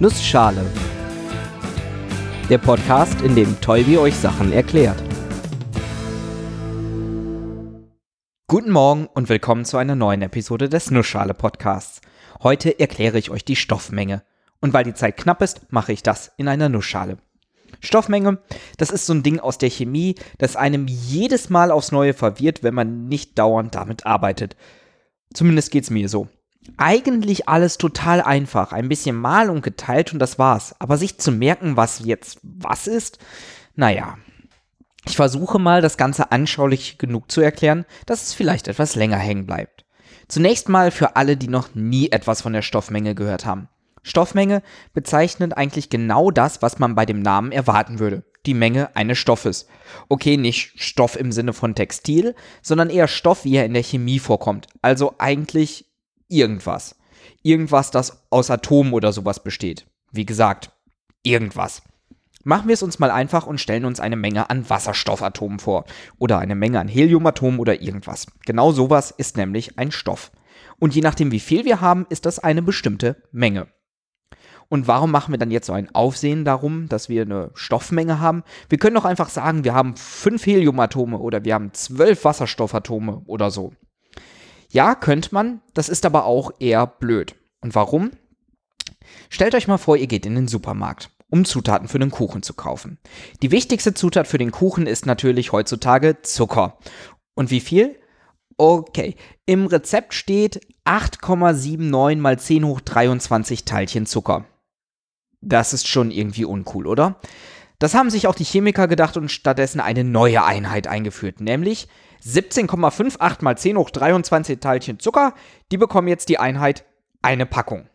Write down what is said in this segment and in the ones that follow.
Nussschale. Der Podcast, in dem Tolbi euch Sachen erklärt. Guten Morgen und willkommen zu einer neuen Episode des Nussschale Podcasts. Heute erkläre ich euch die Stoffmenge. Und weil die Zeit knapp ist, mache ich das in einer Nussschale. Stoffmenge, das ist so ein Ding aus der Chemie, das einem jedes Mal aufs Neue verwirrt, wenn man nicht dauernd damit arbeitet. Zumindest geht's mir so. Eigentlich alles total einfach. Ein bisschen mal und geteilt und das war's. Aber sich zu merken, was jetzt was ist, naja. Ich versuche mal, das Ganze anschaulich genug zu erklären, dass es vielleicht etwas länger hängen bleibt. Zunächst mal für alle, die noch nie etwas von der Stoffmenge gehört haben. Stoffmenge bezeichnet eigentlich genau das, was man bei dem Namen erwarten würde. Die Menge eines Stoffes. Okay, nicht Stoff im Sinne von Textil, sondern eher Stoff, wie er in der Chemie vorkommt. Also eigentlich irgendwas. Irgendwas, das aus Atomen oder sowas besteht. Wie gesagt, irgendwas. Machen wir es uns mal einfach und stellen uns eine Menge an Wasserstoffatomen vor. Oder eine Menge an Heliumatomen oder irgendwas. Genau sowas ist nämlich ein Stoff. Und je nachdem, wie viel wir haben, ist das eine bestimmte Menge. Und warum machen wir dann jetzt so ein Aufsehen darum, dass wir eine Stoffmenge haben? Wir können doch einfach sagen, wir haben fünf Heliumatome oder wir haben zwölf Wasserstoffatome oder so. Ja, könnte man, das ist aber auch eher blöd. Und warum? Stellt euch mal vor, ihr geht in den Supermarkt, um Zutaten für den Kuchen zu kaufen. Die wichtigste Zutat für den Kuchen ist natürlich heutzutage Zucker. Und wie viel? Okay, im Rezept steht 8,79 mal 10 hoch 23 Teilchen Zucker. Das ist schon irgendwie uncool, oder? Das haben sich auch die Chemiker gedacht und stattdessen eine neue Einheit eingeführt, nämlich 17,58 mal 10 hoch 23 Teilchen Zucker. Die bekommen jetzt die Einheit eine Packung.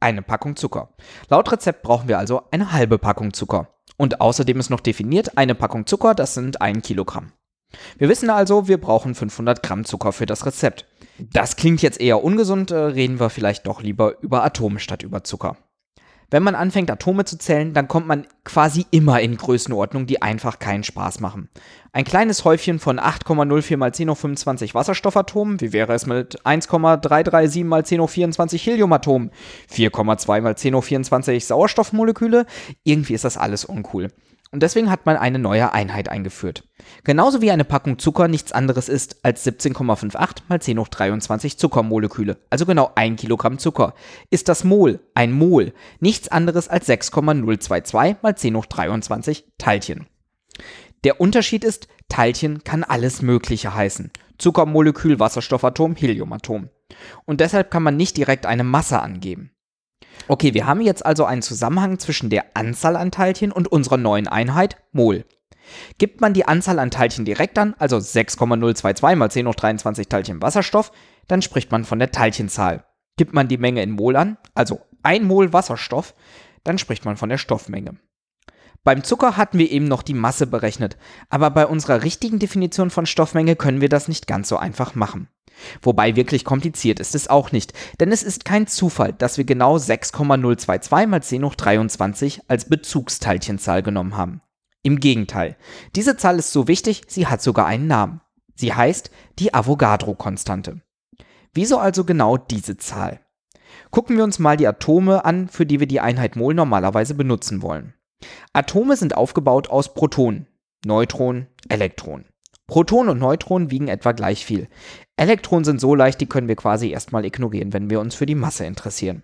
Eine Packung Zucker. Laut Rezept brauchen wir also eine halbe Packung Zucker. Und außerdem ist noch definiert, eine Packung Zucker, das sind ein Kilogramm. Wir wissen also, wir brauchen 500 Gramm Zucker für das Rezept. Das klingt jetzt eher ungesund, äh, reden wir vielleicht doch lieber über Atome statt über Zucker. Wenn man anfängt, Atome zu zählen, dann kommt man quasi immer in Größenordnungen, die einfach keinen Spaß machen. Ein kleines Häufchen von 8,04 mal 10 hoch 25 Wasserstoffatomen, wie wäre es mit 1,337 mal 10 hoch 24 Heliumatomen, 4,2 mal 10 hoch 24 Sauerstoffmoleküle, irgendwie ist das alles uncool. Und deswegen hat man eine neue Einheit eingeführt. Genauso wie eine Packung Zucker nichts anderes ist als 17,58 mal 10 hoch 23 Zuckermoleküle, also genau ein Kilogramm Zucker, ist das Mol, ein Mol, nichts anderes als 6,022 mal 10 hoch 23 Teilchen. Der Unterschied ist, Teilchen kann alles Mögliche heißen. Zuckermolekül, Wasserstoffatom, Heliumatom. Und deshalb kann man nicht direkt eine Masse angeben. Okay, wir haben jetzt also einen Zusammenhang zwischen der Anzahl an Teilchen und unserer neuen Einheit Mol. Gibt man die Anzahl an Teilchen direkt an, also 6,022 mal 10 hoch 23 Teilchen Wasserstoff, dann spricht man von der Teilchenzahl. Gibt man die Menge in Mol an, also 1 Mol Wasserstoff, dann spricht man von der Stoffmenge. Beim Zucker hatten wir eben noch die Masse berechnet, aber bei unserer richtigen Definition von Stoffmenge können wir das nicht ganz so einfach machen. Wobei wirklich kompliziert ist es auch nicht, denn es ist kein Zufall, dass wir genau 6,022 mal 10 hoch 23 als Bezugsteilchenzahl genommen haben. Im Gegenteil, diese Zahl ist so wichtig, sie hat sogar einen Namen. Sie heißt die Avogadro-Konstante. Wieso also genau diese Zahl? Gucken wir uns mal die Atome an, für die wir die Einheit Mol normalerweise benutzen wollen. Atome sind aufgebaut aus Protonen, Neutronen, Elektronen. Protonen und Neutronen wiegen etwa gleich viel. Elektronen sind so leicht, die können wir quasi erstmal ignorieren, wenn wir uns für die Masse interessieren.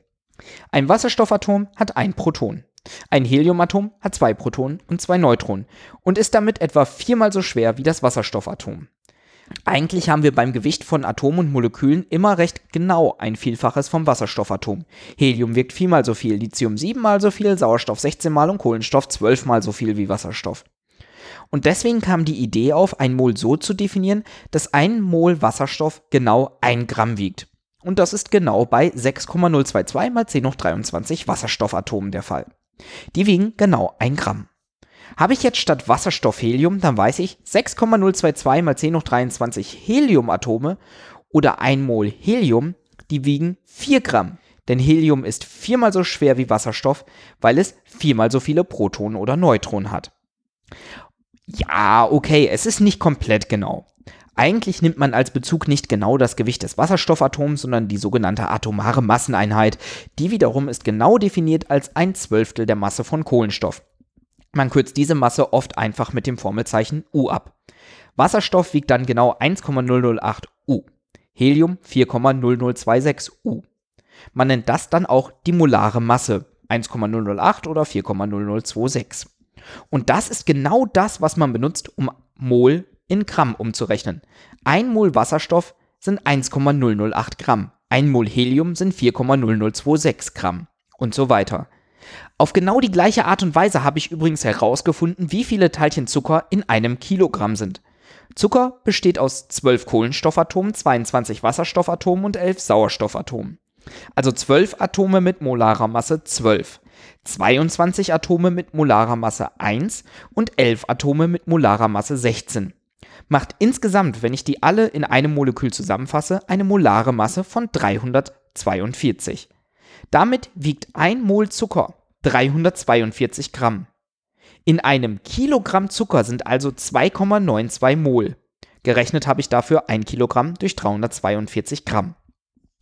Ein Wasserstoffatom hat ein Proton. Ein Heliumatom hat zwei Protonen und zwei Neutronen und ist damit etwa viermal so schwer wie das Wasserstoffatom. Eigentlich haben wir beim Gewicht von Atomen und Molekülen immer recht genau ein Vielfaches vom Wasserstoffatom. Helium wirkt viermal so viel, Lithium siebenmal so viel, Sauerstoff 16 mal und Kohlenstoff zwölfmal so viel wie Wasserstoff. Und deswegen kam die Idee auf, ein Mol so zu definieren, dass ein Mol Wasserstoff genau ein Gramm wiegt. Und das ist genau bei 6,022 mal 10 hoch 23 Wasserstoffatomen der Fall. Die wiegen genau ein Gramm. Habe ich jetzt statt Wasserstoff Helium, dann weiß ich 6,022 mal 10 hoch 23 Heliumatome oder ein Mol Helium, die wiegen 4 Gramm. Denn Helium ist viermal so schwer wie Wasserstoff, weil es viermal so viele Protonen oder Neutronen hat. Ja, okay, es ist nicht komplett genau. Eigentlich nimmt man als Bezug nicht genau das Gewicht des Wasserstoffatoms, sondern die sogenannte atomare Masseneinheit. Die wiederum ist genau definiert als ein Zwölftel der Masse von Kohlenstoff. Man kürzt diese Masse oft einfach mit dem Formelzeichen U ab. Wasserstoff wiegt dann genau 1,008 U, Helium 4,0026 U. Man nennt das dann auch die molare Masse, 1,008 oder 4,0026. Und das ist genau das, was man benutzt, um Mol in Gramm umzurechnen. Ein Mol Wasserstoff sind 1,008 Gramm, ein Mol Helium sind 4,0026 Gramm und so weiter. Auf genau die gleiche Art und Weise habe ich übrigens herausgefunden, wie viele Teilchen Zucker in einem Kilogramm sind. Zucker besteht aus 12 Kohlenstoffatomen, 22 Wasserstoffatomen und 11 Sauerstoffatomen. Also 12 Atome mit molarer Masse 12, 22 Atome mit molarer Masse 1 und 11 Atome mit molarer Masse 16. Macht insgesamt, wenn ich die alle in einem Molekül zusammenfasse, eine molare Masse von 342. Damit wiegt ein Mol Zucker 342 Gramm. In einem Kilogramm Zucker sind also 2,92 Mol. Gerechnet habe ich dafür 1 Kilogramm durch 342 Gramm.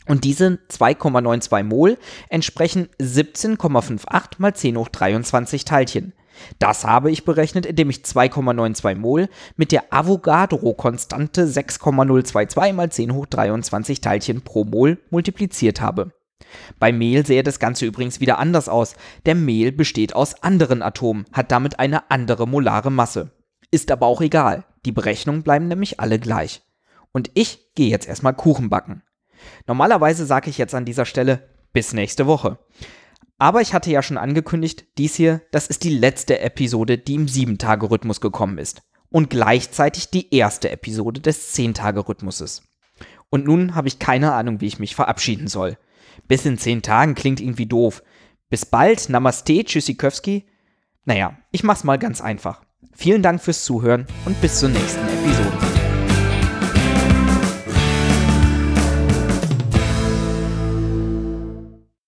Und diese 2,92 Mol entsprechen 17,58 mal 10 hoch 23 Teilchen. Das habe ich berechnet, indem ich 2,92 Mol mit der Avogadro-Konstante 6,022 mal 10 hoch 23 Teilchen pro Mol multipliziert habe. Bei Mehl sähe das Ganze übrigens wieder anders aus. Der Mehl besteht aus anderen Atomen, hat damit eine andere molare Masse. Ist aber auch egal. Die Berechnungen bleiben nämlich alle gleich. Und ich gehe jetzt erstmal Kuchen backen. Normalerweise sage ich jetzt an dieser Stelle bis nächste Woche. Aber ich hatte ja schon angekündigt, dies hier, das ist die letzte Episode, die im 7-Tage-Rhythmus gekommen ist. Und gleichzeitig die erste Episode des 10-Tage-Rhythmuses. Und nun habe ich keine Ahnung, wie ich mich verabschieden soll. Bis in 10 Tagen klingt irgendwie doof. Bis bald, Namaste, Tschüssikowski. Naja, ich mach's mal ganz einfach. Vielen Dank fürs Zuhören und bis zur nächsten Episode.